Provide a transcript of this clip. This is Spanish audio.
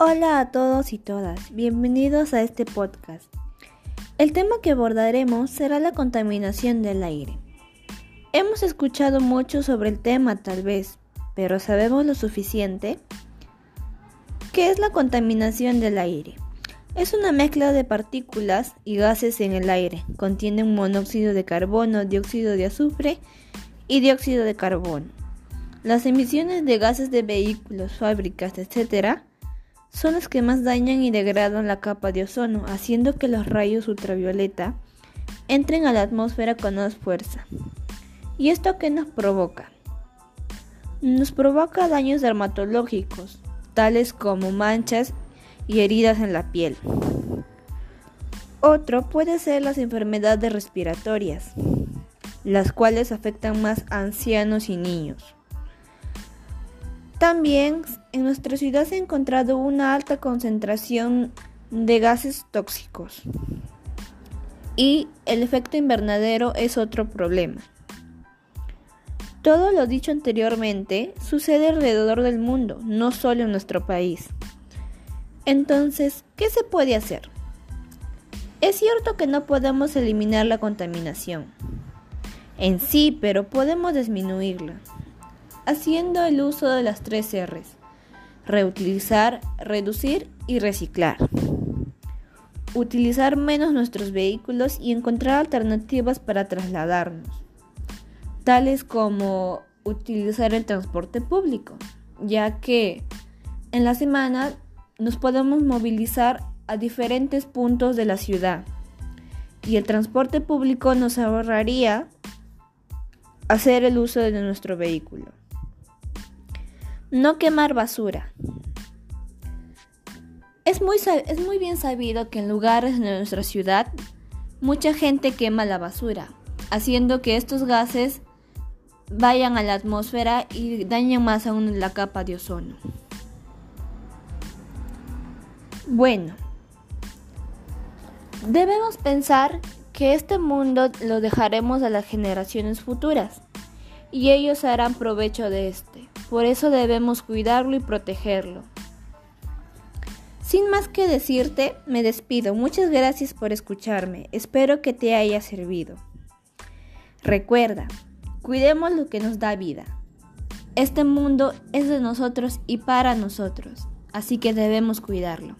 Hola a todos y todas, bienvenidos a este podcast. El tema que abordaremos será la contaminación del aire. Hemos escuchado mucho sobre el tema tal vez, pero ¿sabemos lo suficiente? ¿Qué es la contaminación del aire? Es una mezcla de partículas y gases en el aire. Contienen monóxido de carbono, dióxido de azufre y dióxido de carbono. Las emisiones de gases de vehículos, fábricas, etc., son las que más dañan y degradan la capa de ozono, haciendo que los rayos ultravioleta entren a la atmósfera con más fuerza. ¿Y esto qué nos provoca? Nos provoca daños dermatológicos, tales como manchas y heridas en la piel. Otro puede ser las enfermedades respiratorias, las cuales afectan más a ancianos y niños. También en nuestra ciudad se ha encontrado una alta concentración de gases tóxicos y el efecto invernadero es otro problema. Todo lo dicho anteriormente sucede alrededor del mundo, no solo en nuestro país. Entonces, ¿qué se puede hacer? Es cierto que no podemos eliminar la contaminación en sí, pero podemos disminuirla haciendo el uso de las tres R's. Reutilizar, reducir y reciclar. Utilizar menos nuestros vehículos y encontrar alternativas para trasladarnos, tales como utilizar el transporte público, ya que en la semana nos podemos movilizar a diferentes puntos de la ciudad y el transporte público nos ahorraría hacer el uso de nuestro vehículo. No quemar basura. Es muy, es muy bien sabido que en lugares de nuestra ciudad mucha gente quema la basura, haciendo que estos gases vayan a la atmósfera y dañen más aún la capa de ozono. Bueno, debemos pensar que este mundo lo dejaremos a las generaciones futuras y ellos harán provecho de este. Por eso debemos cuidarlo y protegerlo. Sin más que decirte, me despido. Muchas gracias por escucharme. Espero que te haya servido. Recuerda, cuidemos lo que nos da vida. Este mundo es de nosotros y para nosotros, así que debemos cuidarlo.